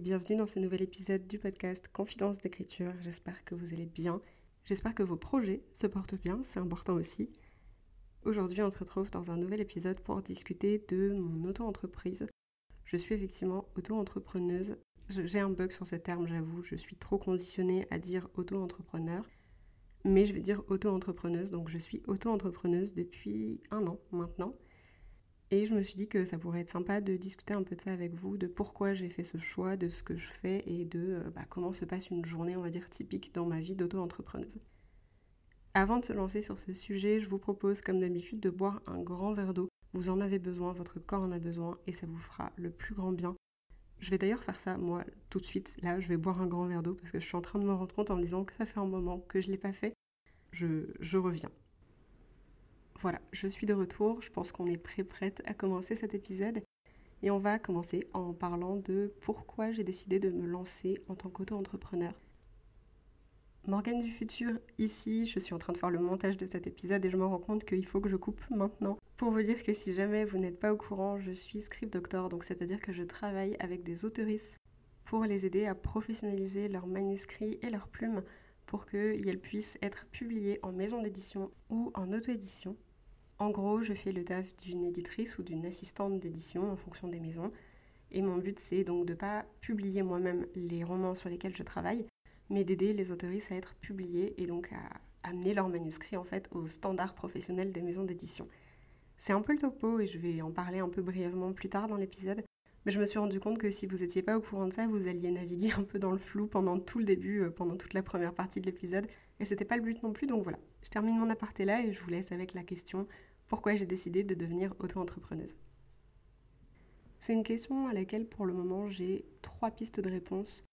bienvenue dans ce nouvel épisode du podcast Confidence d'écriture. J'espère que vous allez bien. J'espère que vos projets se portent bien, c'est important aussi. Aujourd'hui, on se retrouve dans un nouvel épisode pour discuter de mon auto-entreprise. Je suis effectivement auto-entrepreneuse. J'ai un bug sur ce terme, j'avoue. Je suis trop conditionnée à dire auto-entrepreneur. Mais je vais dire auto-entrepreneuse. Donc, je suis auto-entrepreneuse depuis un an maintenant. Et je me suis dit que ça pourrait être sympa de discuter un peu de ça avec vous, de pourquoi j'ai fait ce choix, de ce que je fais et de euh, bah, comment se passe une journée, on va dire, typique dans ma vie d'auto-entrepreneuse. Avant de se lancer sur ce sujet, je vous propose, comme d'habitude, de boire un grand verre d'eau. Vous en avez besoin, votre corps en a besoin et ça vous fera le plus grand bien. Je vais d'ailleurs faire ça, moi, tout de suite. Là, je vais boire un grand verre d'eau parce que je suis en train de me rendre compte en me disant que ça fait un moment que je ne l'ai pas fait. Je, je reviens. Voilà, je suis de retour. Je pense qu'on est prêt prête à commencer cet épisode. Et on va commencer en parlant de pourquoi j'ai décidé de me lancer en tant qu'auto-entrepreneur. Morgane du futur, ici, je suis en train de faire le montage de cet épisode et je me rends compte qu'il faut que je coupe maintenant. Pour vous dire que si jamais vous n'êtes pas au courant, je suis script doctor, donc c'est-à-dire que je travaille avec des autoristes pour les aider à professionnaliser leurs manuscrits et leurs plumes pour qu'elles puissent être publiées en maison d'édition ou en auto-édition. En gros, je fais le taf d'une éditrice ou d'une assistante d'édition en fonction des maisons. Et mon but, c'est donc de ne pas publier moi-même les romans sur lesquels je travaille, mais d'aider les autoristes à être publiés et donc à amener leurs manuscrits en fait aux standards professionnels des maisons d'édition. C'est un peu le topo et je vais en parler un peu brièvement plus tard dans l'épisode. Mais je me suis rendu compte que si vous n'étiez pas au courant de ça, vous alliez naviguer un peu dans le flou pendant tout le début, euh, pendant toute la première partie de l'épisode. Et c'était pas le but non plus, donc voilà. Je termine mon aparté là et je vous laisse avec la question pourquoi j'ai décidé de devenir auto-entrepreneuse C'est une question à laquelle pour le moment j'ai trois pistes de réponse.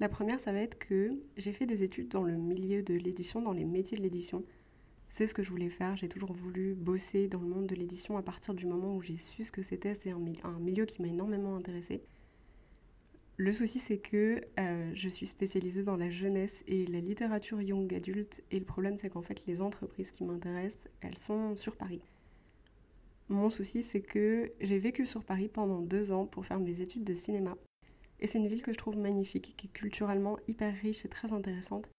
La première, ça va être que j'ai fait des études dans le milieu de l'édition, dans les métiers de l'édition. C'est ce que je voulais faire, j'ai toujours voulu bosser dans le monde de l'édition à partir du moment où j'ai su ce que c'était. C'est un, milieu qui m'a énormément intéressée. Le souci, c'est que euh, je suis spécialisée dans la jeunesse et la littérature young adulte, et le problème, c'est qu'en fait, les entreprises qui m'intéressent, elles sont sur Paris. Mon souci, c'est que j'ai vécu sur Paris pendant deux ans pour faire mes études de cinéma. Et c'est une ville que je trouve magnifique, qui est culturellement hyper riche et très intéressante.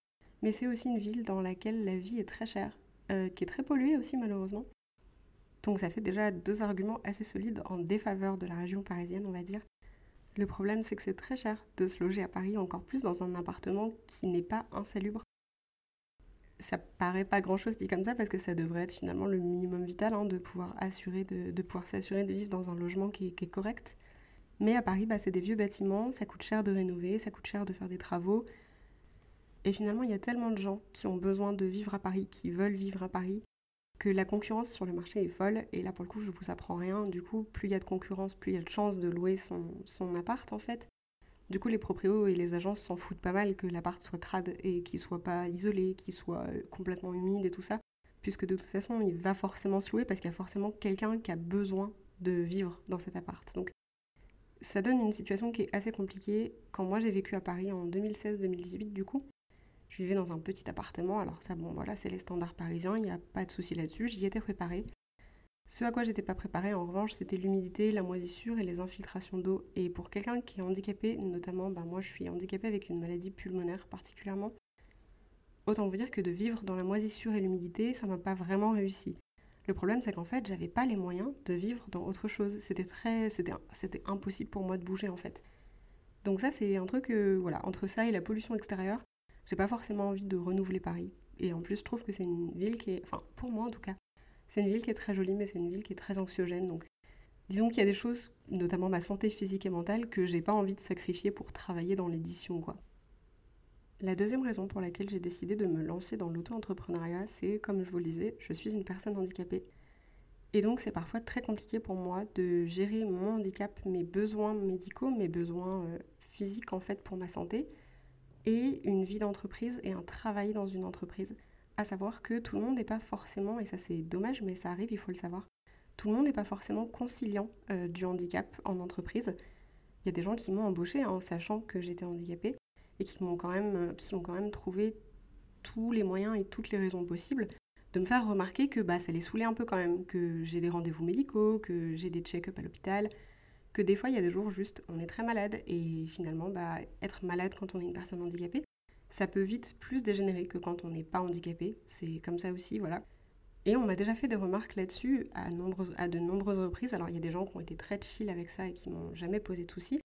Mais c'est aussi une ville dans laquelle la vie est très chère, euh, qui est très polluée aussi malheureusement. Donc ça fait déjà deux arguments assez solides en défaveur de la région parisienne, on va dire. Le problème, c'est que c'est très cher de se loger à Paris, encore plus dans un appartement qui n'est pas insalubre ça paraît pas grand chose dit comme ça parce que ça devrait être finalement le minimum vital hein, de pouvoir assurer de, pouvoir s'assurer de vivre dans un logement qui est, correct. Mais à Paris, bah, c'est des vieux bâtiments, ça coûte cher de rénover, ça coûte cher de faire des travaux. Et finalement, il y a tellement de gens qui ont besoin de vivre à Paris, qui veulent vivre à Paris, que la concurrence sur le marché est folle. Et là, pour le coup, je vous apprends rien. Du coup, plus il y a de concurrence, plus il y a de chances de louer son, son appart, en fait. Du coup, les proprios et les agences s'en foutent pas mal que l'appart soit crade et qu'il soit pas isolé, qu'il soit euh, complètement humide et tout ça, puisque de toute façon, il va forcément se louer parce qu'il y a forcément quelqu'un qui a besoin de vivre dans cet appart. Donc, ça donne une situation qui est assez compliquée. Quand moi j'ai vécu à Paris en 2016-2018, du coup, je vivais dans un petit appartement. Alors ça, bon, voilà, c'est les standards parisiens, il n'y a pas de souci là-dessus. J'y étais préparée. Ce à quoi j'étais pas préparée, en revanche, c'était l'humidité, la moisissure et les infiltrations d'eau. Et pour quelqu'un qui est handicapé, notamment, bah, moi je suis handicapée avec une maladie pulmonaire particulièrement, autant vous dire que de vivre dans la moisissure et l'humidité, ça m'a pas vraiment réussi. Le problème, c'est qu'en fait, j'avais pas les moyens de vivre dans autre chose. C'était très, c'était, impossible pour moi de bouger en fait. Donc ça, c'est un truc, euh, voilà, entre ça et la pollution extérieure, j'ai pas forcément envie de renouveler Paris. Et en plus, je trouve que c'est une ville qui est, enfin, pour moi en tout cas, c'est une ville qui est très jolie, mais c'est une ville qui est très anxiogène. Donc, disons qu'il y a des choses, notamment ma santé physique et mentale, que j'ai pas envie de sacrifier pour travailler dans l'édition, quoi. La deuxième raison pour laquelle j'ai décidé de me lancer dans l'auto-entrepreneuriat, c'est, comme je vous le disais, je suis une personne handicapée. Et donc, c'est parfois très compliqué pour moi de gérer mon handicap, mes besoins médicaux, mes besoins euh, physiques, en fait, pour ma santé, et une vie d'entreprise et un travail dans une entreprise. À savoir que tout le monde n'est pas forcément, et ça c'est dommage, mais ça arrive, il faut le savoir, tout le monde n'est pas forcément conciliant euh, du handicap en entreprise. Il y a des gens qui m'ont embauché en sachant que j'étais handicapée et qui m'ont quand même, euh, qui ont quand même trouvé tous les moyens et toutes les raisons possibles de me faire remarquer que bah, ça les saoulait un peu quand même, que j'ai des rendez-vous médicaux, que j'ai des check-up à l'hôpital, que des fois il y a des jours juste on est très malade et finalement bah, être malade quand on est une personne handicapée, ça peut vite plus dégénérer que quand on n'est pas handicapé. C'est comme ça aussi, voilà. Et on m'a déjà fait des remarques là-dessus à, de nombreuses reprises. Alors il y a des gens qui ont été très chill avec ça et qui m'ont jamais posé de soucis.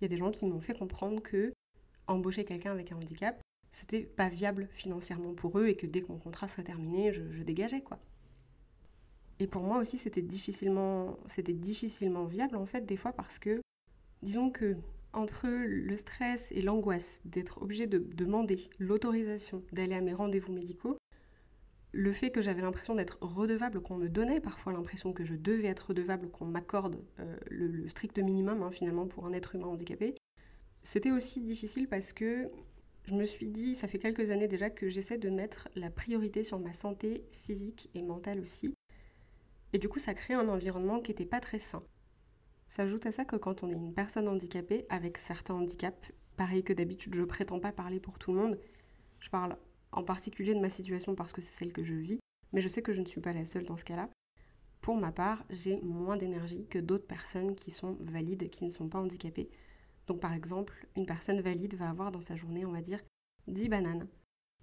Il y a des gens qui m'ont fait comprendre que embaucher quelqu'un avec un handicap, c'était pas viable financièrement pour eux et que dès que mon contrat serait terminé, je, je dégageais quoi. Et pour moi aussi, c'était difficilement, c'était difficilement viable en fait des fois parce que, disons que entre le stress et l'angoisse d'être obligé de demander l'autorisation d'aller à mes rendez-vous médicaux, le fait que j'avais l'impression d'être redevable, qu'on me donnait parfois l'impression que je devais être redevable, qu'on m'accorde euh, le, strict minimum hein, finalement pour un être humain handicapé, c'était aussi difficile parce que je me suis dit, ça fait quelques années déjà que j'essaie de mettre la priorité sur ma santé physique et mentale aussi. Et du coup, ça crée un environnement qui n'était pas très sain. S'ajoute à ça que quand on est une personne handicapée, avec certains handicaps, pareil que d'habitude, je prétends pas parler pour tout le monde, je parle en particulier de ma situation parce que c'est celle que je vis, mais je sais que je ne suis pas la seule dans ce cas-là. Pour ma part, j'ai moins d'énergie que d'autres personnes qui sont valides, qui ne sont pas handicapées. Donc par exemple, une personne valide va avoir dans sa journée, on va dire, 10 bananes.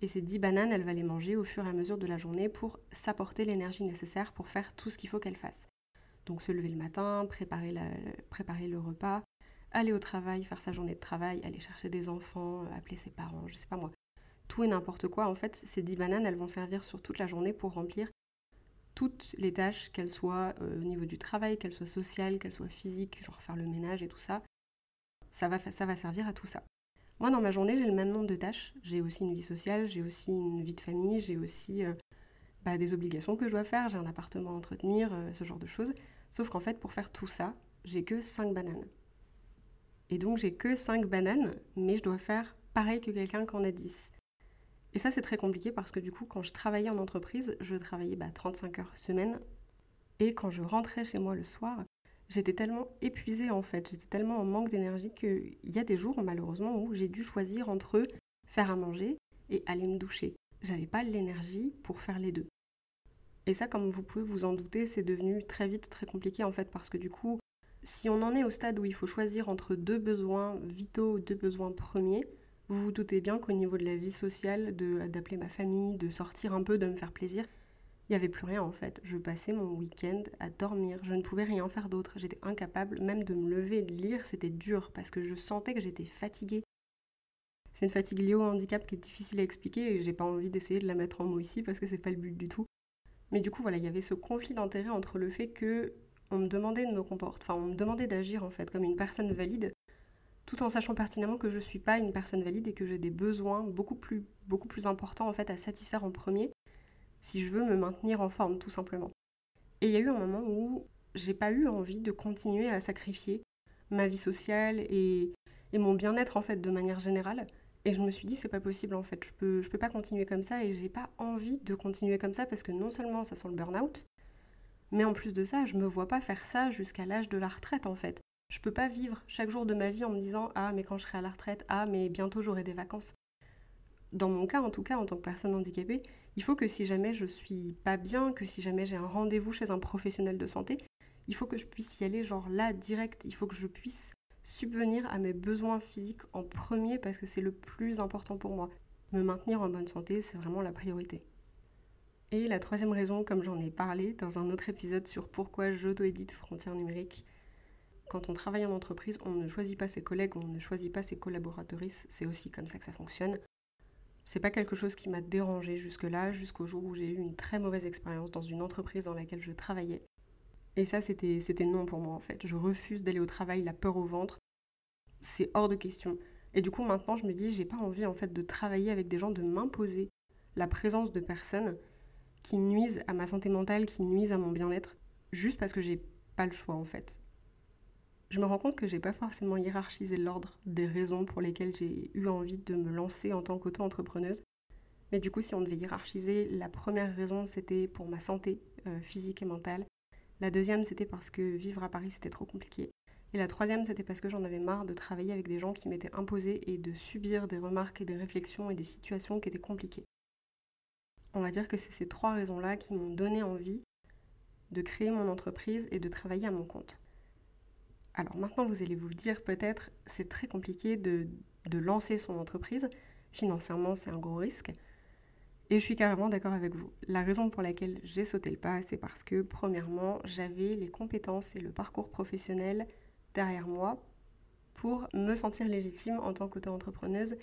Et ces 10 bananes, elle va les manger au fur et à mesure de la journée pour s'apporter l'énergie nécessaire pour faire tout ce qu'il faut qu'elle fasse. Donc se lever le matin, préparer, le repas, aller au travail, faire sa journée de travail, aller chercher des enfants, euh, appeler ses parents, je sais pas moi. Tout et n'importe quoi, en fait, ces 10 bananes, elles vont servir sur toute la journée pour remplir toutes les tâches, qu'elles soient euh, au niveau du travail, qu'elles soient sociales, qu'elles soient physiques, genre faire le ménage et tout ça. Ça va, servir à tout ça. Moi, dans ma journée, j'ai le même nombre de tâches. J'ai aussi une vie sociale, j'ai aussi une vie de famille, j'ai aussi euh, bah, des obligations que je dois faire, j'ai un appartement à entretenir, ce genre de choses. Sauf qu'en fait, pour faire tout ça, j'ai que 5 bananes. Et donc, j'ai que 5 bananes, mais je dois faire pareil que quelqu'un qui en a 10. Et ça, c'est très compliqué parce que du coup, quand je travaillais en entreprise, je travaillais bah, 35 heures semaine. Et quand je rentrais chez moi le soir, j'étais tellement épuisée en fait, j'étais tellement en manque d'énergie qu'il y a des jours malheureusement où j'ai dû choisir entre faire à manger et aller me doucher. J'avais pas l'énergie pour faire les deux. Et ça, comme vous pouvez vous en douter, c'est devenu très vite très compliqué en fait parce que du coup, si on en est au stade où il faut choisir entre deux besoins vitaux, deux besoins premiers, vous vous doutez bien qu'au niveau de la vie sociale, d'appeler ma famille, de sortir un peu, de me faire plaisir, il n'y avait plus rien en fait. Je passais mon week-end à dormir. Je ne pouvais rien faire d'autre. J'étais incapable même de me lever de lire. C'était dur parce que je sentais que j'étais fatiguée. C'est une fatigue liée au handicap qui est difficile à expliquer et j'ai pas envie d'essayer de la mettre en mots ici parce que c'est pas le but du tout. Mais du coup, il y avait ce conflit d'intérêt entre le fait que on me demandait de me comporter, enfin, on me demandait d'agir en fait comme une personne valide, tout en sachant pertinemment que je ne suis pas une personne valide et que j'ai des besoins beaucoup plus, beaucoup plus importants en fait à satisfaire en premier si je veux me maintenir en forme tout simplement. Et il y a eu un moment où j'ai pas eu envie de continuer à sacrifier ma vie sociale et, et mon bien-être en fait de manière générale. Et je me suis dit c'est pas possible en fait, je peux, je peux pas continuer comme ça et j'ai pas envie de continuer comme ça parce que non seulement ça sent le burn-out, mais en plus de ça, je me vois pas faire ça jusqu'à l'âge de la retraite en fait. Je peux pas vivre chaque jour de ma vie en me disant ah mais quand je serai à la retraite, ah mais bientôt j'aurai des vacances. Dans mon cas en tout cas en tant que personne handicapée, il faut que si jamais je suis pas bien, que si jamais j'ai un rendez-vous chez un professionnel de santé, il faut que je puisse y aller genre là direct, il faut que je puisse subvenir à mes besoins physiques en premier parce que c'est le plus important pour moi. Me maintenir en bonne santé, c'est vraiment la priorité. Et la troisième raison, comme j'en ai parlé dans un autre épisode sur pourquoi j'auto-édite Frontières numériques, quand on travaille en entreprise, on ne choisit pas ses collègues, on ne choisit pas ses collaboratrices, c'est aussi comme ça que ça fonctionne. C'est pas quelque chose qui m'a dérangé jusque-là, jusqu'au jour où j'ai eu une très mauvaise expérience dans une entreprise dans laquelle je travaillais. Et ça, c'était, non pour moi en fait. Je refuse d'aller au travail, la peur au ventre. C'est hors de question. Et du coup, maintenant, je me dis, j'ai pas envie en fait de travailler avec des gens, de m'imposer la présence de personnes qui nuisent à ma santé mentale, qui nuisent à mon bien-être, juste parce que j'ai pas le choix en fait. je me rends compte que j'ai pas forcément hiérarchisé l'ordre des raisons pour lesquelles j'ai eu envie de me lancer en tant qu'auto-entrepreneuse. Mais du coup, si on devait hiérarchiser, la première raison c'était pour ma santé euh, physique et mentale. La deuxième c'était parce que vivre à Paris c'était trop compliqué. Et la troisième c'était parce que j'en avais marre de travailler avec des gens qui m'étaient imposés et de subir des remarques et des réflexions et des situations qui étaient compliquées. On va dire que c'est ces trois raisons-là qui m'ont donné envie de créer mon entreprise et de travailler à mon compte. Alors maintenant, vous allez vous dire peut-être, c'est très compliqué de, lancer son entreprise. Financièrement, c'est un gros risque. Et je suis carrément d'accord avec vous. La raison pour laquelle j'ai sauté le pas, c'est parce que, premièrement, j'avais les compétences et le parcours professionnel derrière moi pour me sentir légitime en tant qu'auto-entrepreneuse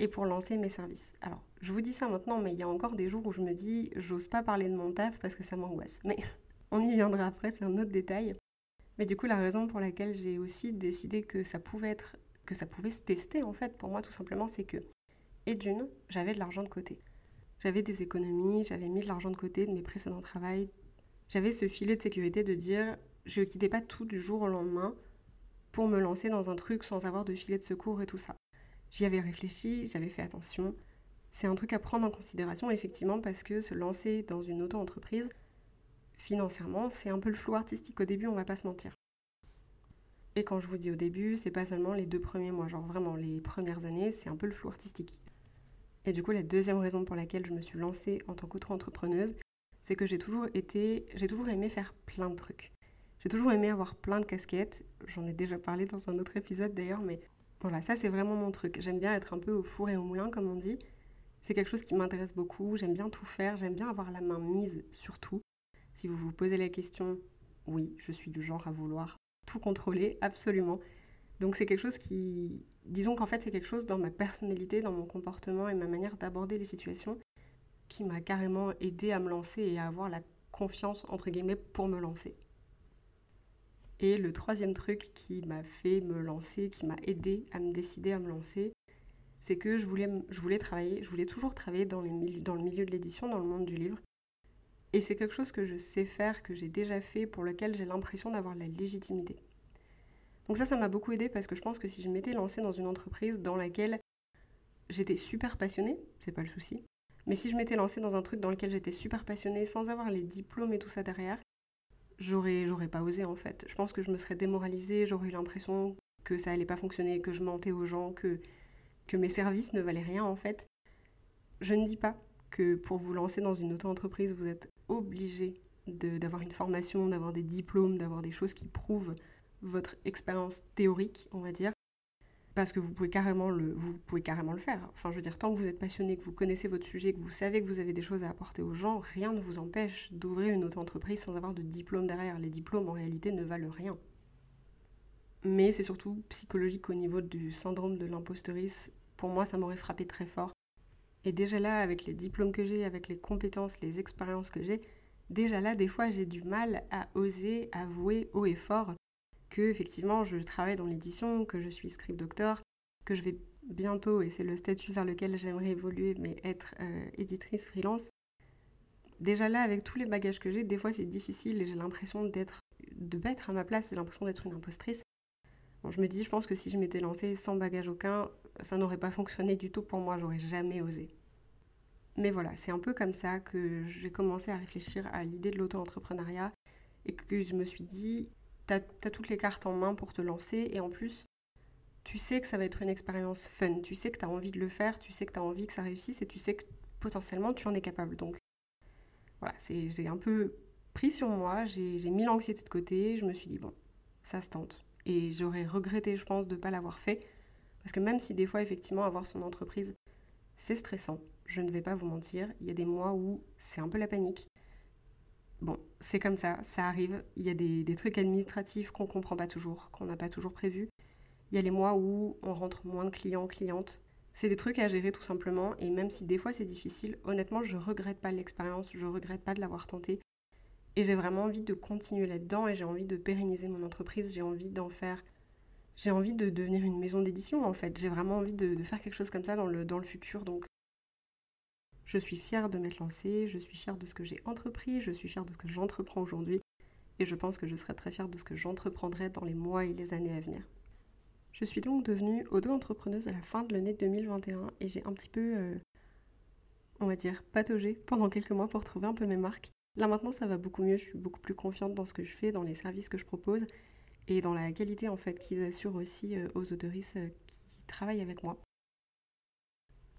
et pour lancer mes services. Alors, je vous dis ça maintenant, mais il y a encore des jours où je me dis, j'ose pas parler de mon taf parce que ça m'angoisse. Mais on y viendra après, c'est un autre détail. Mais du coup, la raison pour laquelle j'ai aussi décidé que ça pouvait être, que ça pouvait se tester en fait, pour moi tout simplement, c'est que, et d'une, j'avais de l'argent de côté. J'avais des économies, j'avais mis de l'argent de côté de mes précédents travails. J'avais ce filet de sécurité de dire, je ne quittais pas tout du jour au lendemain pour me lancer dans un truc sans avoir de filet de secours et tout ça. J'y avais réfléchi, j'avais fait attention. C'est un truc à prendre en considération effectivement parce que se lancer dans une auto-entreprise, financièrement, c'est un peu le flou artistique au début, on va pas se mentir. Et quand je vous dis au début, c'est pas seulement les deux premiers mois, genre vraiment les premières années, c'est un peu le flou artistique. Et du coup, la deuxième raison pour laquelle je me suis lancée en tant qu'auto-entrepreneuse, c'est que j'ai toujours été, j'ai toujours aimé faire plein de trucs. J'ai toujours aimé avoir plein de casquettes. J'en ai déjà parlé dans un autre épisode d'ailleurs, mais voilà, ça c'est vraiment mon truc. J'aime bien être un peu au four et au moulin, comme on dit. C'est quelque chose qui m'intéresse beaucoup. J'aime bien tout faire. J'aime bien avoir la main mise sur tout. Si vous vous posez la question, oui, je suis du genre à vouloir tout contrôler, absolument. Donc c'est quelque chose qui, disons qu'en fait c'est quelque chose dans ma personnalité, dans mon comportement et ma manière d'aborder les situations qui m'a carrément aidé à me lancer et à avoir la confiance, entre guillemets, pour me lancer. Et le troisième truc qui m'a fait me lancer, qui m'a aidé à me décider à me lancer, c'est que je voulais, je voulais travailler, je voulais toujours travailler dans, dans le milieu de l'édition, dans le monde du livre. Et c'est quelque chose que je sais faire, que j'ai déjà fait, pour lequel j'ai l'impression d'avoir la légitimité. Donc ça, ça m'a beaucoup aidé parce que je pense que si je m'étais lancée dans une entreprise dans laquelle j'étais super passionnée, c'est pas le souci, mais si je m'étais lancée dans un truc dans lequel j'étais super passionnée sans avoir les diplômes et tout ça derrière, j'aurais, j'aurais pas osé en fait. Je pense que je me serais démoralisée, j'aurais eu l'impression que ça allait pas fonctionner, que je mentais aux gens, que, que mes services ne valaient rien en fait. Je ne dis pas que pour vous lancer dans une auto-entreprise, vous êtes obligé d'avoir une formation, d'avoir des diplômes, d'avoir des choses qui prouvent votre expérience théorique, on va dire. Parce que vous pouvez, carrément le, vous pouvez carrément le faire. Enfin, je veux dire, tant que vous êtes passionné, que vous connaissez votre sujet, que vous savez que vous avez des choses à apporter aux gens, rien ne vous empêche d'ouvrir une auto-entreprise sans avoir de diplôme derrière. Les diplômes, en réalité, ne valent rien. Mais c'est surtout psychologique au niveau du syndrome de l'imposteurice. Pour moi, ça m'aurait frappé très fort et déjà là, avec les diplômes que j'ai, avec les compétences, les expériences que j'ai, déjà là, des fois, j'ai du mal à oser avouer haut et fort que effectivement, je travaille dans l'édition, que je suis script doctor, que je vais bientôt, et c'est le statut vers lequel j'aimerais évoluer, mais être euh, éditrice freelance. Déjà là, avec tous les bagages que j'ai, des fois c'est difficile et j'ai l'impression d'être de pas être à ma place, j'ai l'impression d'être une impostrice. Je me dis, je pense que si je m'étais lancée sans bagage aucun, ça n'aurait pas fonctionné du tout pour moi, j'aurais jamais osé. Mais voilà, c'est un peu comme ça que j'ai commencé à réfléchir à l'idée de l'auto-entrepreneuriat et que je me suis dit, t'as as toutes les cartes en main pour te lancer et en plus, tu sais que ça va être une expérience fun, tu sais que tu as envie de le faire, tu sais que tu as envie que ça réussisse et tu sais que potentiellement tu en es capable. Donc voilà, j'ai un peu pris sur moi, j'ai mis l'anxiété de côté, je me suis dit, bon, ça se tente. Et j'aurais regretté, je pense, de ne pas l'avoir fait parce que même si des fois, effectivement, avoir son entreprise, c'est stressant, je ne vais pas vous mentir, il y a des mois où c'est un peu la panique. C'est comme ça, ça arrive. Il y a des, trucs administratifs qu'on ne comprend pas toujours, qu'on n'a pas toujours prévu. Il y a les mois où on rentre moins de clients, clientes. C'est des trucs à gérer tout simplement, et même si des fois c'est difficile, honnêtement, je regrette pas l'expérience, je regrette pas de l'avoir tenté. Et j'ai vraiment envie de continuer là-dedans et j'ai envie de pérenniser mon entreprise, j'ai envie d'en faire j'ai envie de devenir une maison d'édition en fait. J'ai vraiment envie de, faire quelque chose comme ça dans le, dans le futur. Donc je suis fière de m'être lancée, je suis fière de ce que j'ai entrepris, je suis fière de ce que j'entreprends aujourd'hui. et je pense que je serai très fière de ce que j'entreprendrai dans les mois et les années à venir. Je suis donc devenue auto-entrepreneuse à la fin de l'année 2021 et j'ai un petit peu, euh, on va dire, pataugé pendant quelques mois pour trouver un peu mes marques. Là maintenant ça va beaucoup mieux, je suis beaucoup plus confiante dans ce que je fais, dans les services que je propose et dans la qualité en fait qu'ils assurent aussi euh, aux autoristes euh, qui travaillent avec moi.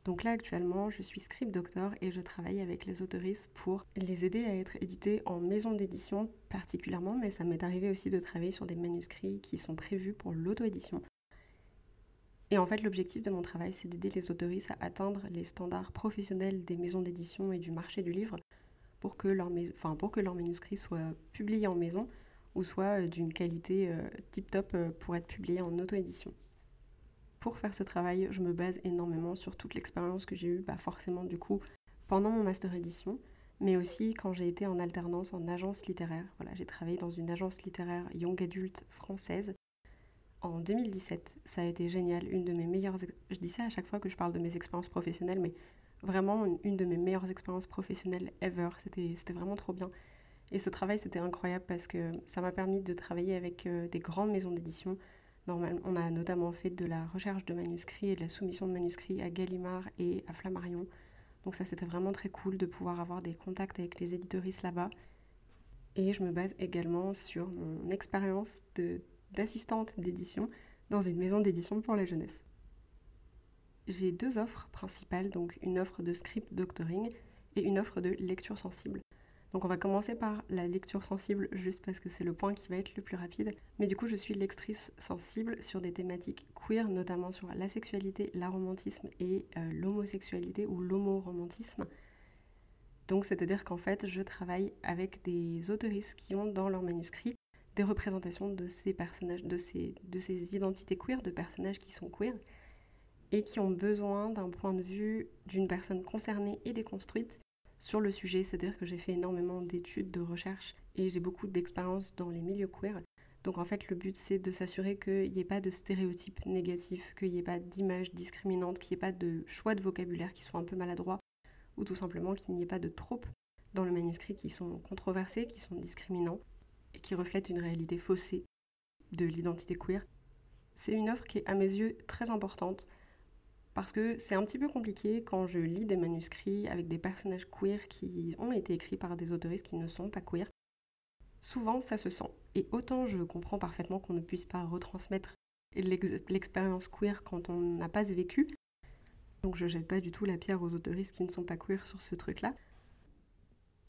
Donc là actuellement je suis script doctor et je travaille avec les autoristes pour les aider à être édités en maison d'édition particulièrement, mais ça m'est arrivé aussi de travailler sur des manuscrits qui sont prévus pour l'auto-édition. Et en fait, l'objectif de mon travail, c'est d'aider les autoristes à atteindre les standards professionnels des maisons d'édition et du marché du livre pour que leur, enfin, pour que leur manuscrit soit publié en maison ou soit euh, d'une qualité euh, tip-top euh, pour être publié en auto-édition. Pour faire ce travail, je me base énormément sur toute l'expérience que j'ai eue, bah forcément du coup, pendant mon master édition, mais aussi quand j'ai été en alternance en agence littéraire. Voilà, j'ai travaillé dans une agence littéraire young adulte française en 2017. Ça a été génial, une de mes meilleures... Je dis ça à chaque fois que je parle de mes expériences professionnelles, mais vraiment une, de mes meilleures expériences professionnelles ever. C'était vraiment trop bien. Et ce travail, c'était incroyable parce que ça m'a permis de travailler avec euh, des grandes maisons d'édition. On a notamment fait de la recherche de manuscrits et de la soumission de manuscrits à Gallimard et à Flammarion. Donc ça, c'était vraiment très cool de pouvoir avoir des contacts avec les éditoristes là-bas. Et je me base également sur mon expérience d'assistante d'édition dans une maison d'édition pour la jeunesse. J'ai deux offres principales, donc une offre de script doctoring et une offre de lecture sensible. Donc on va commencer par la lecture sensible juste parce que c'est le point qui va être le plus rapide. Mais du coup je suis lectrice sensible sur des thématiques queer, notamment sur la sexualité, l'aromantisme et euh, l'homosexualité ou l'homoromantisme. Donc c'est-à-dire qu'en fait je travaille avec des autoristes qui ont dans leur manuscrit des représentations de ces personnages, de ces, de ces identités queer, de personnages qui sont queer, et qui ont besoin d'un point de vue d'une personne concernée et déconstruite sur le sujet. C'est-à-dire que j'ai fait énormément d'études, de recherches, et j'ai beaucoup d'expérience dans les milieux queer. Donc en fait, le but, c'est de s'assurer qu'il n'y ait pas de stéréotypes négatifs, qu'il n'y ait pas d'images discriminantes, qu'il n'y ait pas de choix de vocabulaire qui soient un peu maladroits, ou tout simplement qu'il n'y ait pas de tropes dans le manuscrit qui sont controversés, qui sont discriminants et qui reflète une réalité faussée de l'identité queer. C'est une offre qui est à mes yeux très importante parce que c'est un petit peu compliqué quand je lis des manuscrits avec des personnages queer qui ont été écrits par des autoristes qui ne sont pas queer. Souvent, ça se sent. Et autant je comprends parfaitement qu'on ne puisse pas retransmettre l'expérience queer quand on n'a pas vécu. Donc je jette pas du tout la pierre aux autoristes qui ne sont pas queer sur ce truc-là.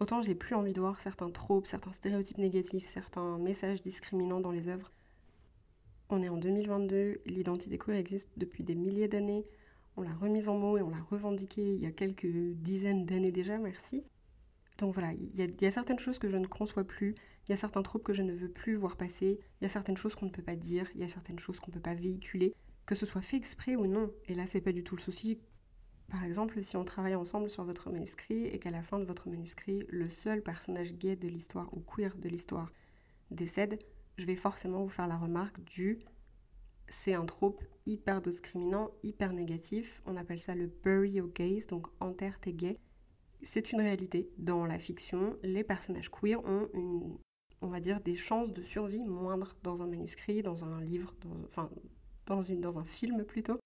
Autant j'ai plus envie de voir certains tropes, certains stéréotypes négatifs, certains messages discriminants dans les œuvres. On est en 2022, l'identité queer existe depuis des milliers d'années. On l'a remise en mots et on l'a revendiquée il y a quelques dizaines d'années déjà, merci. Donc voilà, il y, a, certaines choses que je ne conçois plus, il y a certains tropes que je ne veux plus voir passer, il y a certaines choses qu'on ne peut pas dire, il y a certaines choses qu'on ne peut pas véhiculer, que ce soit fait exprès ou non. Et là, c'est pas du tout le souci. Par exemple, si on travaille ensemble sur votre manuscrit et qu'à la fin de votre manuscrit, le seul personnage gay de l'histoire ou queer de l'histoire décède, je vais forcément vous faire la remarque du c'est un trope hyper discriminant, hyper négatif. On appelle ça le bury your gays, donc enterre tes gays. C'est une réalité. Dans la fiction, les personnages queer ont on va dire, des chances de survie moindres dans un manuscrit, dans un livre, enfin, dans, une, dans un film plutôt.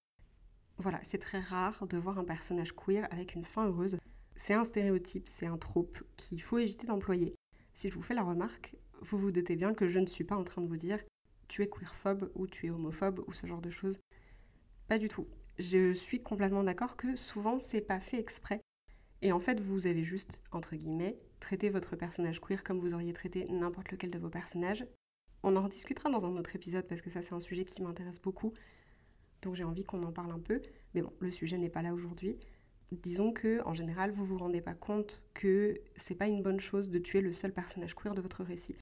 Voilà, c'est très rare de voir un personnage queer avec une fin heureuse. C'est un stéréotype, c'est un trope qu'il faut éviter d'employer. Si je vous fais la remarque, vous vous doutez bien que je ne suis pas en train de vous dire tu es queerphobe ou tu es homophobe ou ce genre de choses. Pas du tout. Je suis complètement d'accord que souvent c'est pas fait exprès. Et en fait, vous avez juste, entre guillemets, traité votre personnage queer comme vous auriez traité n'importe lequel de vos personnages. On en rediscutera dans un autre épisode parce que ça c'est un sujet qui m'intéresse beaucoup donc j'ai envie qu'on en parle un peu. Mais bon, le sujet n'est pas là aujourd'hui. Disons que, en général, vous vous rendez pas compte que c'est pas une bonne chose de tuer le seul personnage queer de votre récit.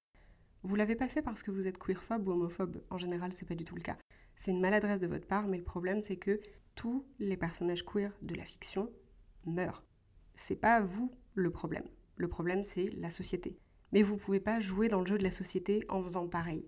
Vous l'avez pas fait parce que vous êtes queerphobe ou homophobe. En général, c'est pas du tout le cas. C'est une maladresse de votre part, mais le problème c'est que tous les personnages queer de la fiction meurent. C'est pas vous le problème. Le problème c'est la société. Mais vous pouvez pas jouer dans le jeu de la société en faisant pareil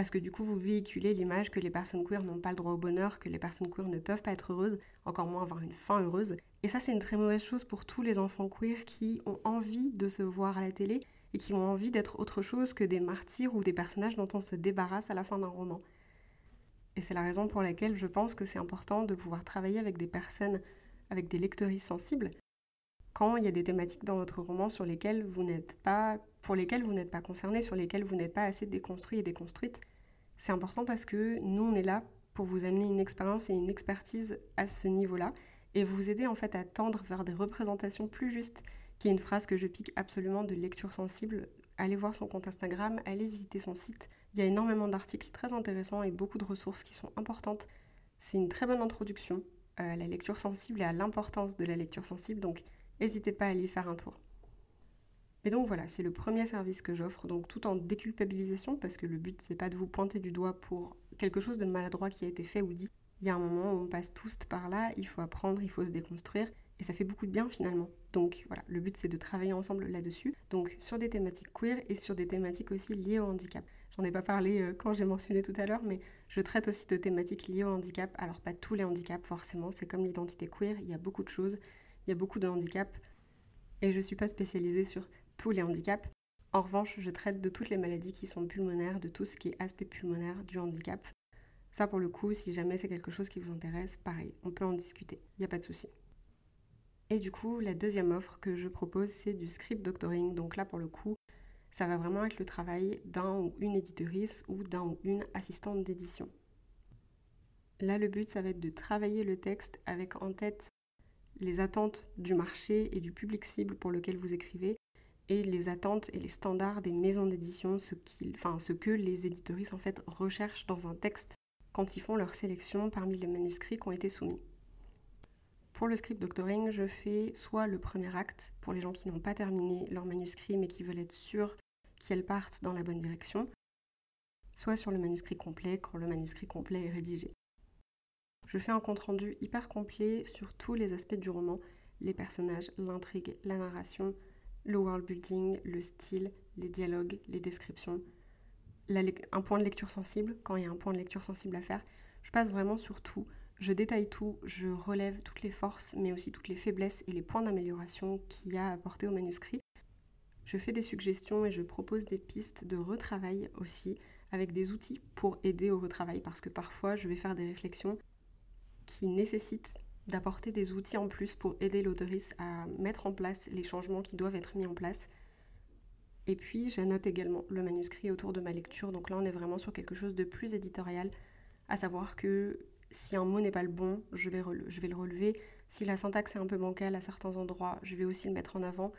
parce que du coup vous véhiculez l'image que les personnes queer n'ont pas le droit au bonheur, que les personnes queer ne peuvent pas être heureuses, encore moins avoir une fin heureuse. Et ça c'est une très mauvaise chose pour tous les enfants queer qui ont envie de se voir à la télé et qui ont envie d'être autre chose que des martyrs ou des personnages dont on se débarrasse à la fin d'un roman. Et c'est la raison pour laquelle je pense que c'est important de pouvoir travailler avec des personnes, avec des lecteuristes sensibles, quand il y a des thématiques dans votre roman sur lesquelles vous n'êtes pas, pour lesquelles vous n'êtes pas concerné, sur lesquelles vous n'êtes pas assez déconstruit et déconstruite. C'est important parce que nous, on est là pour vous amener une expérience et une expertise à ce niveau-là et vous aider en fait à tendre vers des représentations plus justes, qui est une phrase que je pique absolument de lecture sensible. Allez voir son compte Instagram, allez visiter son site. Il y a énormément d'articles très intéressants et beaucoup de ressources qui sont importantes. C'est une très bonne introduction à la lecture sensible et à l'importance de la lecture sensible, donc n'hésitez pas à aller faire un tour. Mais donc voilà, c'est le premier service que j'offre, donc tout en déculpabilisation, parce que le but c'est pas de vous pointer du doigt pour quelque chose de maladroit qui a été fait ou dit. Il y a un moment où on passe tous par là, il faut apprendre, il faut se déconstruire, et ça fait beaucoup de bien finalement. Donc voilà, le but c'est de travailler ensemble là-dessus, donc sur des thématiques queer et sur des thématiques aussi liées au handicap. J'en ai pas parlé euh, quand j'ai mentionné tout à l'heure, mais je traite aussi de thématiques liées au handicap. Alors pas tous les handicaps forcément, c'est comme l'identité queer, il y a beaucoup de choses, il y a beaucoup de handicaps, et je suis pas spécialisée sur tous les handicaps. En revanche, je traite de toutes les maladies qui sont pulmonaires, de tout ce qui est aspect pulmonaire du handicap. Ça, pour le coup, si jamais c'est quelque chose qui vous intéresse, pareil, on peut en discuter, il n'y a pas de souci. Et du coup, la deuxième offre que je propose, c'est du script doctoring. Donc là, pour le coup, ça va vraiment être le travail d'un ou une éditorice ou d'un ou une assistante d'édition. Là, le but, ça va être de travailler le texte avec en tête les attentes du marché et du public cible pour lequel vous écrivez et les attentes et les standards des maisons d'édition, ce, ce que les éditoristes en fait recherchent dans un texte quand ils font leur sélection parmi les manuscrits qui ont été soumis. Pour le script doctoring, je fais soit le premier acte pour les gens qui n'ont pas terminé leur manuscrit mais qui veulent être sûrs qu'elles partent dans la bonne direction, soit sur le manuscrit complet quand le manuscrit complet est rédigé. Je fais un compte-rendu hyper complet sur tous les aspects du roman, les personnages, l'intrigue, la narration, le world building, le style, les dialogues, les descriptions, un point de lecture sensible, quand il y a un point de lecture sensible à faire. Je passe vraiment sur tout, je détaille tout, je relève toutes les forces, mais aussi toutes les faiblesses et les points d'amélioration qu'il y a à apporter au manuscrit. Je fais des suggestions et je propose des pistes de retravail aussi, avec des outils pour aider au retravail, parce que parfois je vais faire des réflexions qui nécessite d'apporter des outils en plus pour aider l'autoriste à mettre en place les changements qui doivent être mis en place. Et puis j'annote également le manuscrit autour de ma lecture, donc là on est vraiment sur quelque chose de plus éditorial, à savoir que si un mot n'est pas le bon, je vais, le relever. Si la syntaxe est un peu bancale à certains endroits, je vais aussi le mettre en avant.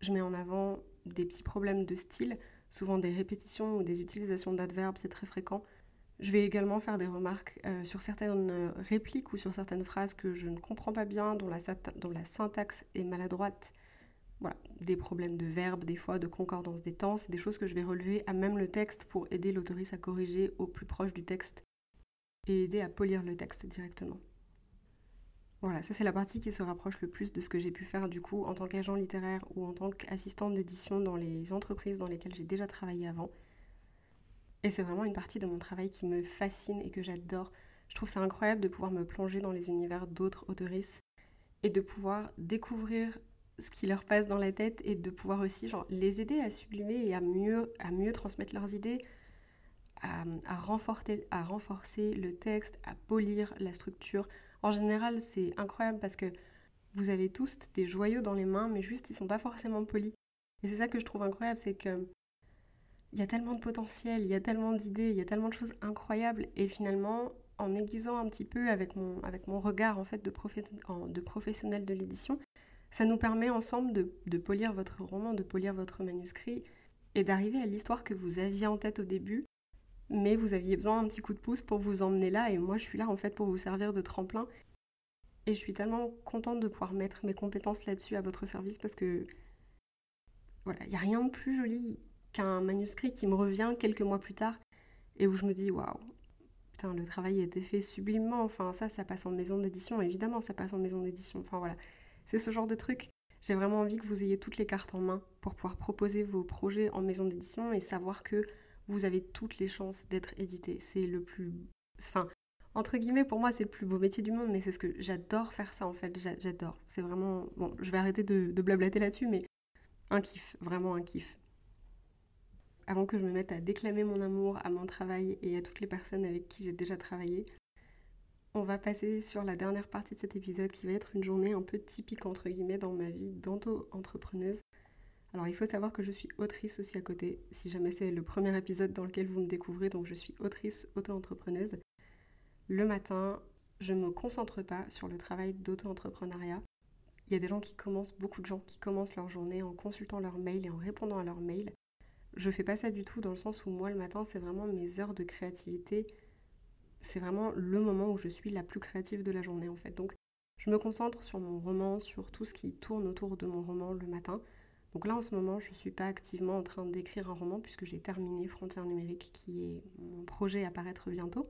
Je mets en avant des petits problèmes de style, souvent des répétitions ou des utilisations d'adverbes, c'est très fréquent. Je vais également faire des remarques euh, sur certaines euh, répliques ou sur certaines phrases que je ne comprends pas bien, dont la, dont la syntaxe est maladroite. Voilà, des problèmes de verbes, des fois de concordance des temps, c'est des choses que je vais relever à même le texte pour aider l'autoriste à corriger au plus proche du texte et aider à polir le texte directement. Voilà, ça c'est la partie qui se rapproche le plus de ce que j'ai pu faire du coup en tant qu'agent littéraire ou en tant qu'assistante d'édition dans les entreprises dans lesquelles j'ai déjà travaillé avant. Et c'est vraiment une partie de mon travail qui me fascine et que j'adore. Je trouve ça incroyable de pouvoir me plonger dans les univers d'autres autoristes et de pouvoir découvrir ce qui leur passe dans la tête et de pouvoir aussi genre, les aider à sublimer et à mieux, à mieux transmettre leurs idées, à, renforcer, le texte, à polir la structure. En général, c'est incroyable parce que vous avez tous des joyaux dans les mains, mais juste ils sont pas forcément polis. Et c'est ça que je trouve incroyable, c'est que il y a tellement de potentiel, il y a tellement d'idées, il y a tellement de choses incroyables. Et finalement, en aiguisant un petit peu avec mon, regard en fait de, professionnel de l'édition, ça nous permet ensemble de, polir votre roman, de polir votre manuscrit et d'arriver à l'histoire que vous aviez en tête au début, mais vous aviez besoin d'un petit coup de pouce pour vous emmener là. Et moi, je suis là en fait pour vous servir de tremplin. Et je suis tellement contente de pouvoir mettre mes compétences là-dessus à votre service parce que voilà, il n'y a rien de plus joli un manuscrit qui me revient quelques mois plus tard et où je me dis waouh, putain, le travail a été fait sublimement. Enfin, ça, ça passe en maison d'édition, évidemment, ça passe en maison d'édition. Enfin voilà, c'est ce genre de truc. J'ai vraiment envie que vous ayez toutes les cartes en main pour pouvoir proposer vos projets en maison d'édition et savoir que vous avez toutes les chances d'être édité. C'est le plus. Enfin, entre guillemets, pour moi, c'est le plus beau métier du monde, mais c'est ce que j'adore faire ça en fait. J'adore. C'est vraiment. Bon, je vais arrêter de, de blablater là-dessus, mais un kiff, vraiment un kiff. Avant que je me mette à déclamer mon amour à mon travail et à toutes les personnes avec qui j'ai déjà travaillé, on va passer sur la dernière partie de cet épisode qui va être une journée un peu typique entre guillemets dans ma vie d'auto-entrepreneuse. Alors il faut savoir que je suis autrice aussi à côté, si jamais c'est le premier épisode dans lequel vous me découvrez, donc je suis autrice auto-entrepreneuse. Le matin, je ne me concentre pas sur le travail d'auto-entrepreneuriat. Il y a des gens qui commencent, beaucoup de gens qui commencent leur journée en consultant leurs mails et en répondant à leurs mails. Je fais pas ça du tout dans le sens où moi le matin c'est vraiment mes heures de créativité. C'est vraiment le moment où je suis la plus créative de la journée en fait. Donc je me concentre sur mon roman, sur tout ce qui tourne autour de mon roman le matin. Donc là en ce moment je ne suis pas activement en train d'écrire un roman puisque j'ai terminé Frontières numériques qui est mon projet à paraître bientôt.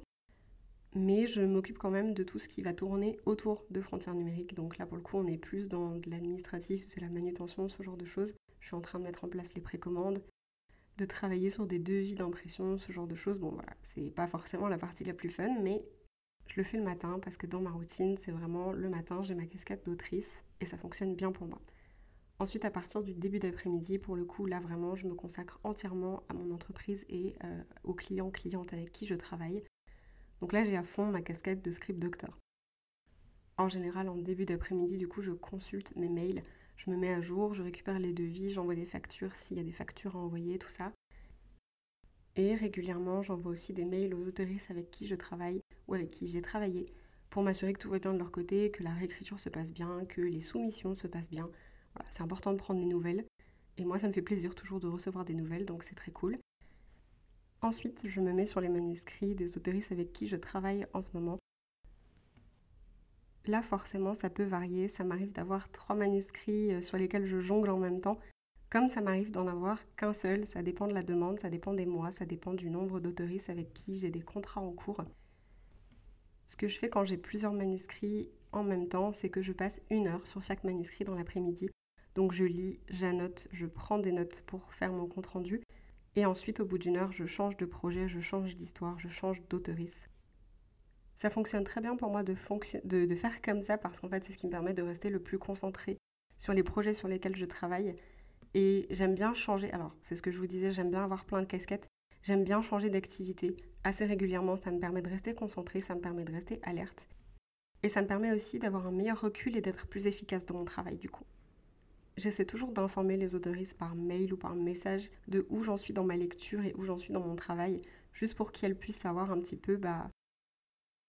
Mais je m'occupe quand même de tout ce qui va tourner autour de Frontières numériques. Donc là pour le coup on est plus dans de l'administratif, de la manutention, ce genre de choses. Je suis en train de mettre en place les précommandes, de travailler sur des devis d'impression, ce genre de choses. Bon voilà, c'est pas forcément la partie la plus fun, mais je le fais le matin parce que dans ma routine, c'est vraiment le matin, j'ai ma casquette d'autrice et ça fonctionne bien pour moi. Ensuite, à partir du début d'après-midi, pour le coup, là vraiment, je me consacre entièrement à mon entreprise et euh, aux clients, clientes avec qui je travaille. Donc là, j'ai à fond ma casquette de script doctor. En général, en début d'après-midi, du coup, je consulte mes mails je me mets à jour, je récupère les devis, j'envoie des factures s'il y a des factures à envoyer, tout ça. Et régulièrement, j'envoie aussi des mails aux autoristes avec qui je travaille ou avec qui j'ai travaillé pour m'assurer que tout va bien de leur côté, que la réécriture se passe bien, que les soumissions se passent bien. C'est important de prendre des nouvelles. Et moi, ça me fait plaisir toujours de recevoir des nouvelles, donc c'est très cool. Ensuite, je me mets sur les manuscrits des autoristes avec qui je travaille en ce moment Là, forcément, ça peut varier. Ça m'arrive d'avoir trois manuscrits euh, sur lesquels je jongle en même temps, comme ça m'arrive d'en avoir qu'un seul. Ça dépend de la demande, ça dépend des mois, ça dépend du nombre d'autoristes avec qui j'ai des contrats en cours. Ce que je fais quand j'ai plusieurs manuscrits en même temps, c'est que je passe une heure sur chaque manuscrit dans l'après-midi. Donc je lis, j'annote, je prends des notes pour faire mon compte rendu. Et ensuite, au bout d'une heure, je change de projet, je change d'histoire, je change d'autorise. Ça fonctionne très bien pour moi de, de, faire comme ça parce qu'en fait c'est ce qui me permet de rester le plus concentré sur les projets sur lesquels je travaille. Et j'aime bien changer, alors c'est ce que je vous disais, j'aime bien avoir plein de casquettes, j'aime bien changer d'activité assez régulièrement, ça me permet de rester concentré, ça me permet de rester alerte. Et ça me permet aussi d'avoir un meilleur recul et d'être plus efficace dans mon travail du coup. J'essaie toujours d'informer les autoristes par mail ou par message de où j'en suis dans ma lecture et où j'en suis dans mon travail, juste pour qu'elles puissent savoir un petit peu bah,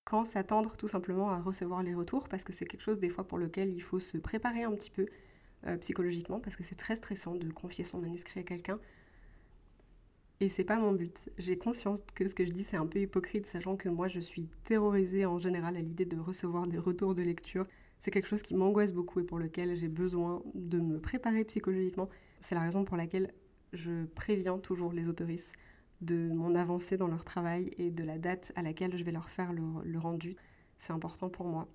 quand s'attendre tout simplement à recevoir les retours, parce que c'est quelque chose des fois pour lequel il faut se préparer un petit peu euh, psychologiquement, parce que c'est très stressant de confier son manuscrit à quelqu'un. Et c'est pas mon but. J'ai conscience que ce que je dis c'est un peu hypocrite, sachant que moi je suis terrorisée en général à l'idée de recevoir des retours de lecture. C'est quelque chose qui m'angoisse beaucoup et pour lequel j'ai besoin de me préparer psychologiquement. C'est la raison pour laquelle je préviens toujours les autoristes de mon avancée dans leur travail et de la date à laquelle je vais leur faire le, rendu. C'est important pour moi.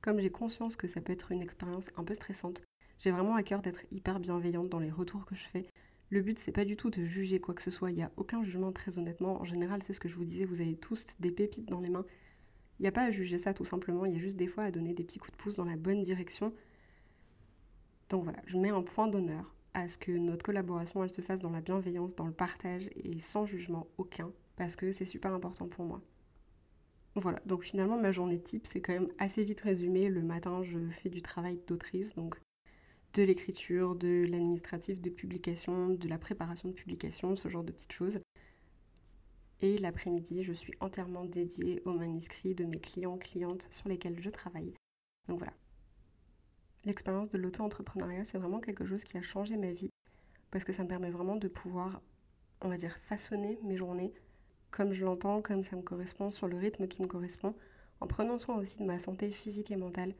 Comme j'ai conscience que ça peut être une expérience un peu stressante, j'ai vraiment à cœur d'être hyper bienveillante dans les retours que je fais. Le but, c'est pas du tout de juger quoi que ce soit. Il n'y a aucun jugement, très honnêtement. En général, c'est ce que je vous disais, vous avez tous des pépites dans les mains. Il n'y a pas à juger ça, tout simplement. Il y a juste des fois à donner des petits coups de pouce dans la bonne direction. Donc voilà, je mets un point d'honneur à ce que notre collaboration elle se fasse dans la bienveillance, dans le partage et sans jugement aucun, parce que c'est super important pour moi. Voilà, donc finalement ma journée type c'est quand même assez vite résumé. Le matin je fais du travail d'autrice, donc de l'écriture, de l'administratif, de publication, de la préparation de publication, ce genre de petites choses. Et l'après-midi, je suis entièrement dédiée aux manuscrits de mes clients, clientes sur lesquels je travaille. Donc voilà, L'expérience de l'auto-entrepreneuriat, c'est vraiment quelque chose qui a changé ma vie parce que ça me permet vraiment de pouvoir, on va dire, façonner mes journées comme je l'entends, comme ça me correspond, sur le rythme qui me correspond, en prenant soin aussi de ma santé physique et mentale.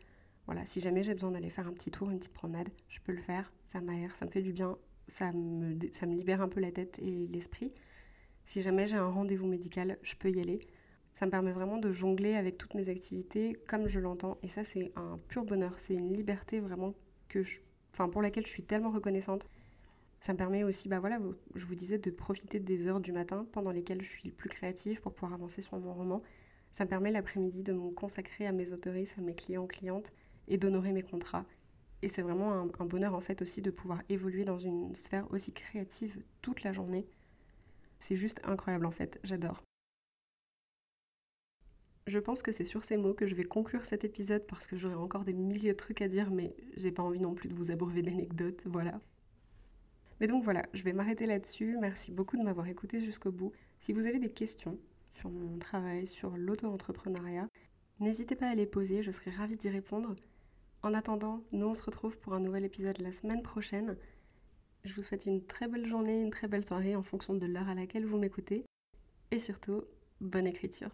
Voilà, si jamais j'ai besoin d'aller faire un petit tour, une petite promenade, je peux le faire, ça m'aère, ça me fait du bien, ça me, ça me libère un peu la tête et l'esprit. Si jamais j'ai un rendez-vous médical, je peux y aller. Ça me permet vraiment de jongler avec toutes mes activités comme je l'entends. Et ça, c'est un pur bonheur. C'est une liberté vraiment que je, enfin, pour laquelle je suis tellement reconnaissante. Ça me permet aussi, bah voilà, je vous disais, de profiter des heures du matin pendant lesquelles je suis le plus créative pour pouvoir avancer sur mon roman. Ça me permet l'après-midi de me consacrer à mes autoristes, à mes clients, clientes et d'honorer mes contrats. Et c'est vraiment un, un, bonheur en fait aussi de pouvoir évoluer dans une sphère aussi créative toute la journée. C'est juste incroyable en fait, j'adore. Je pense que c'est sur ces mots que je vais conclure cet épisode parce que j'aurai encore des milliers de trucs à dire, mais j'ai pas envie non plus de vous abreuver d'anecdotes, voilà. Mais donc voilà, je vais m'arrêter là-dessus. Merci beaucoup de m'avoir écouté jusqu'au bout. Si vous avez des questions sur mon travail, sur l'auto-entrepreneuriat, n'hésitez pas à les poser, je serai ravie d'y répondre. En attendant, nous on se retrouve pour un nouvel épisode la semaine prochaine. Je vous souhaite une très belle journée, une très belle soirée en fonction de l'heure à laquelle vous m'écoutez. Et surtout, bonne écriture.